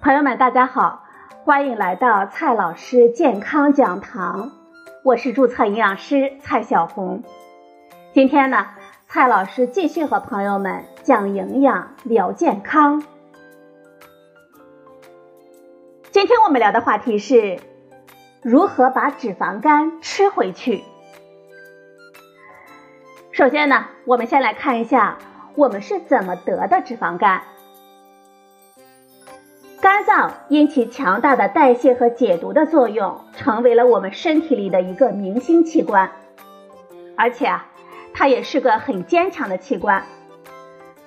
朋友们，大家好，欢迎来到蔡老师健康讲堂，我是注册营养师蔡小红。今天呢，蔡老师继续和朋友们讲营养、聊健康。今天我们聊的话题是如何把脂肪肝吃回去。首先呢，我们先来看一下我们是怎么得的脂肪肝。肝脏因其强大的代谢和解毒的作用，成为了我们身体里的一个明星器官，而且啊，它也是个很坚强的器官。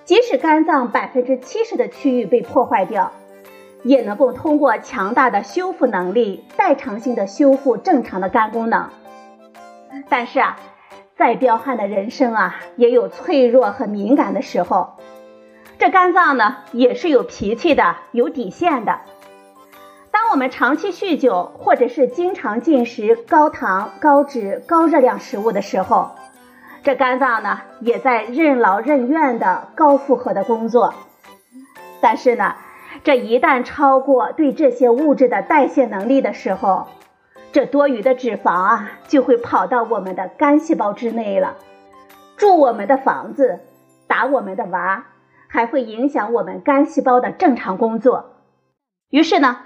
即使肝脏百分之七十的区域被破坏掉，也能够通过强大的修复能力，代偿性的修复正常的肝功能。但是啊，再彪悍的人生啊，也有脆弱和敏感的时候。这肝脏呢也是有脾气的，有底线的。当我们长期酗酒，或者是经常进食高糖、高脂、高热量食物的时候，这肝脏呢也在任劳任怨的高负荷的工作。但是呢，这一旦超过对这些物质的代谢能力的时候，这多余的脂肪啊就会跑到我们的肝细胞之内了，住我们的房子，打我们的娃。还会影响我们肝细胞的正常工作，于是呢，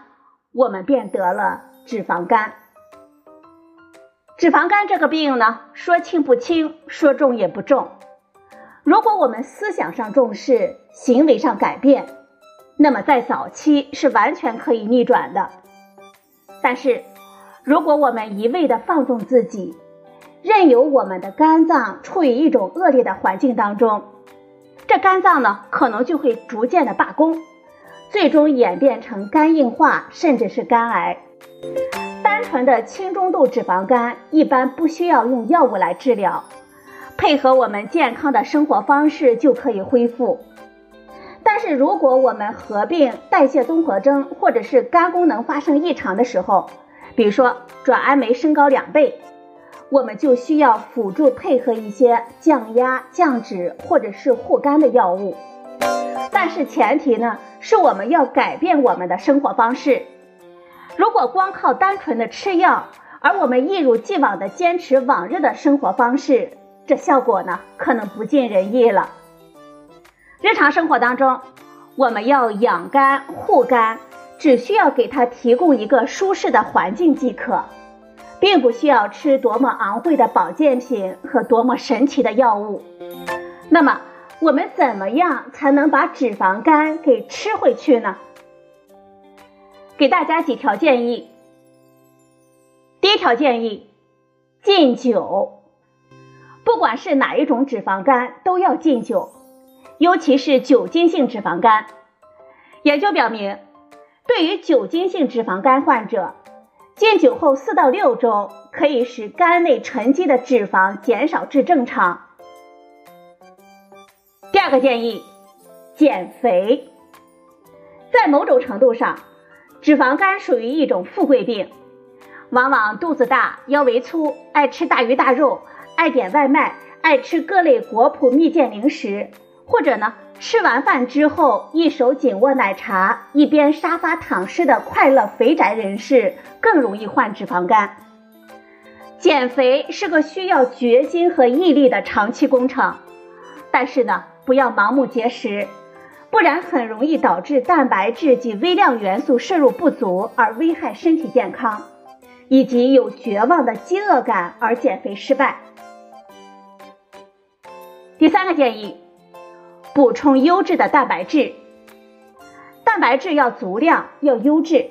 我们便得了脂肪肝。脂肪肝这个病呢，说轻不轻，说重也不重。如果我们思想上重视，行为上改变，那么在早期是完全可以逆转的。但是，如果我们一味的放纵自己，任由我们的肝脏处于一种恶劣的环境当中，这肝脏呢，可能就会逐渐的罢工，最终演变成肝硬化，甚至是肝癌。单纯的轻中度脂肪肝一般不需要用药物来治疗，配合我们健康的生活方式就可以恢复。但是如果我们合并代谢综合征，或者是肝功能发生异常的时候，比如说转氨酶升高两倍。我们就需要辅助配合一些降压、降脂或者是护肝的药物，但是前提呢是我们要改变我们的生活方式。如果光靠单纯的吃药，而我们一如既往的坚持往日的生活方式，这效果呢可能不尽人意了。日常生活当中，我们要养肝护肝，只需要给它提供一个舒适的环境即可。并不需要吃多么昂贵的保健品和多么神奇的药物。那么，我们怎么样才能把脂肪肝给吃回去呢？给大家几条建议。第一条建议：禁酒。不管是哪一种脂肪肝，都要禁酒，尤其是酒精性脂肪肝。研究表明，对于酒精性脂肪肝患者，戒酒后四到六周，可以使肝内沉积的脂肪减少至正常。第二个建议，减肥。在某种程度上，脂肪肝属于一种富贵病，往往肚子大、腰围粗、爱吃大鱼大肉、爱点外卖、爱吃各类果脯蜜饯零食，或者呢？吃完饭之后，一手紧握奶茶，一边沙发躺尸的快乐肥宅人士更容易患脂肪肝。减肥是个需要决心和毅力的长期工程，但是呢，不要盲目节食，不然很容易导致蛋白质及微量元素摄入不足而危害身体健康，以及有绝望的饥饿感而减肥失败。第三个建议。补充优质的蛋白质，蛋白质要足量，要优质。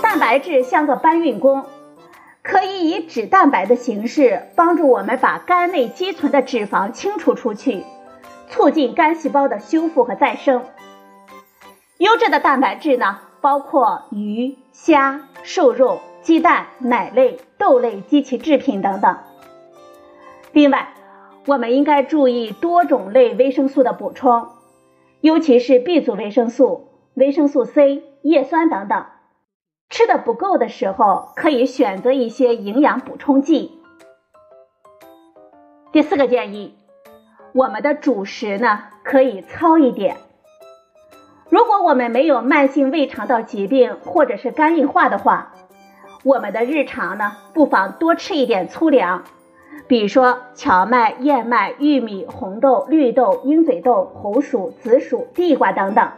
蛋白质像个搬运工，可以以脂蛋白的形式帮助我们把肝内积存的脂肪清除出去，促进肝细胞的修复和再生。优质的蛋白质呢，包括鱼、虾、瘦肉、鸡蛋、奶类、豆类及其制品等等。另外，我们应该注意多种类维生素的补充，尤其是 B 族维生素、维生素 C、叶酸等等。吃的不够的时候，可以选择一些营养补充剂。第四个建议，我们的主食呢可以糙一点。如果我们没有慢性胃肠道疾病或者是肝硬化的话，我们的日常呢，不妨多吃一点粗粮，比如说荞麦、燕麦、玉米、红豆、绿豆、鹰嘴豆、红薯、紫薯、地瓜等等，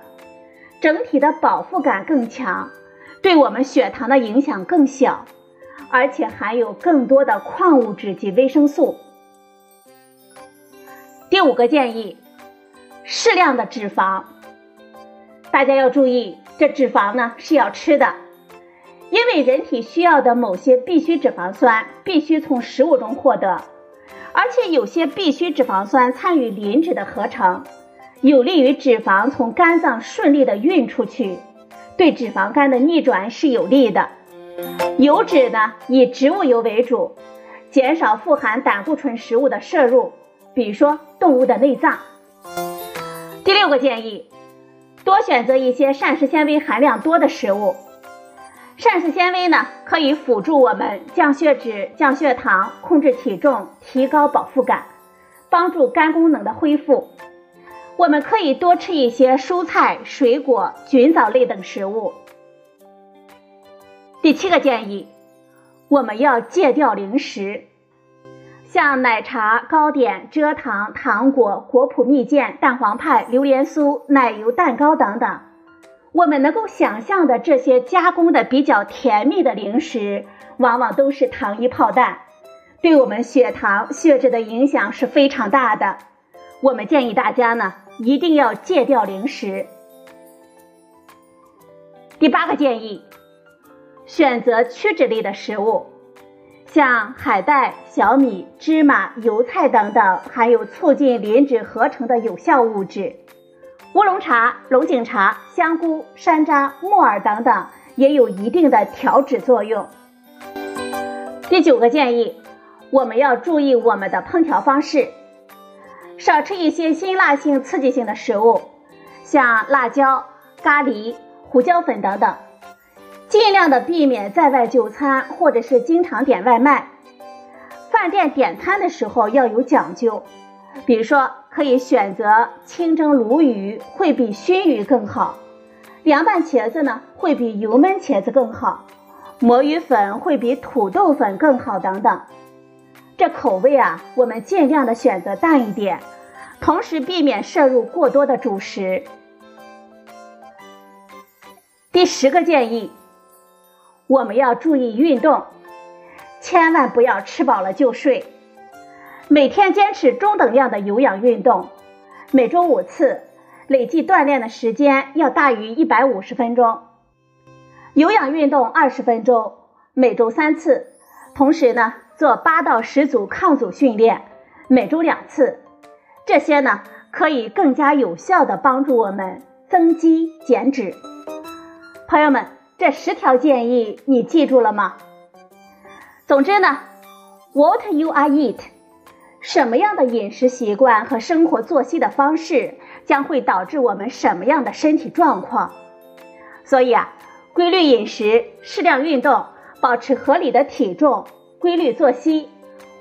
整体的饱腹感更强，对我们血糖的影响更小，而且含有更多的矿物质及维生素。第五个建议，适量的脂肪。大家要注意，这脂肪呢是要吃的，因为人体需要的某些必需脂肪酸必须从食物中获得，而且有些必需脂肪酸参与磷脂的合成，有利于脂肪从肝脏顺利的运出去，对脂肪肝的逆转是有利的。油脂呢以植物油为主，减少富含胆固醇食物的摄入。比如说动物的内脏。第六个建议，多选择一些膳食纤维含量多的食物。膳食纤维呢，可以辅助我们降血脂、降血糖、控制体重、提高饱腹感，帮助肝功能的恢复。我们可以多吃一些蔬菜、水果、菌藻类等食物。第七个建议，我们要戒掉零食。像奶茶、糕点、蔗糖、糖果、果脯蜜饯、蛋黄派、榴莲酥、奶油蛋糕等等，我们能够想象的这些加工的比较甜蜜的零食，往往都是糖衣炮弹，对我们血糖、血脂的影响是非常大的。我们建议大家呢，一定要戒掉零食。第八个建议，选择曲脂类的食物。像海带、小米、芝麻、油菜等等，含有促进磷脂合成的有效物质。乌龙茶、龙井茶、香菇、山楂、木耳等等，也有一定的调脂作用。第九个建议，我们要注意我们的烹调方式，少吃一些辛辣性、刺激性的食物，像辣椒、咖喱、胡椒粉等等。尽量的避免在外就餐，或者是经常点外卖。饭店点餐的时候要有讲究，比如说可以选择清蒸鲈鱼，会比熏鱼更好；凉拌茄子呢，会比油焖茄子更好；魔芋粉会比土豆粉更好等等。这口味啊，我们尽量的选择淡一点，同时避免摄入过多的主食。第十个建议。我们要注意运动，千万不要吃饱了就睡。每天坚持中等量的有氧运动，每周五次，累计锻炼的时间要大于一百五十分钟。有氧运动二十分钟，每周三次。同时呢，做八到十组抗阻训练，每周两次。这些呢，可以更加有效的帮助我们增肌减脂。朋友们。这十条建议你记住了吗？总之呢，What you are eat，什么样的饮食习惯和生活作息的方式将会导致我们什么样的身体状况。所以啊，规律饮食、适量运动、保持合理的体重、规律作息，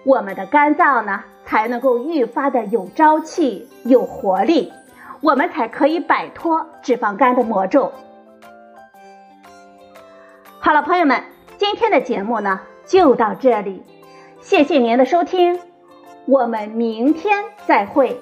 我们的肝脏呢才能够愈发的有朝气、有活力，我们才可以摆脱脂肪肝的魔咒。好了，朋友们，今天的节目呢就到这里，谢谢您的收听，我们明天再会。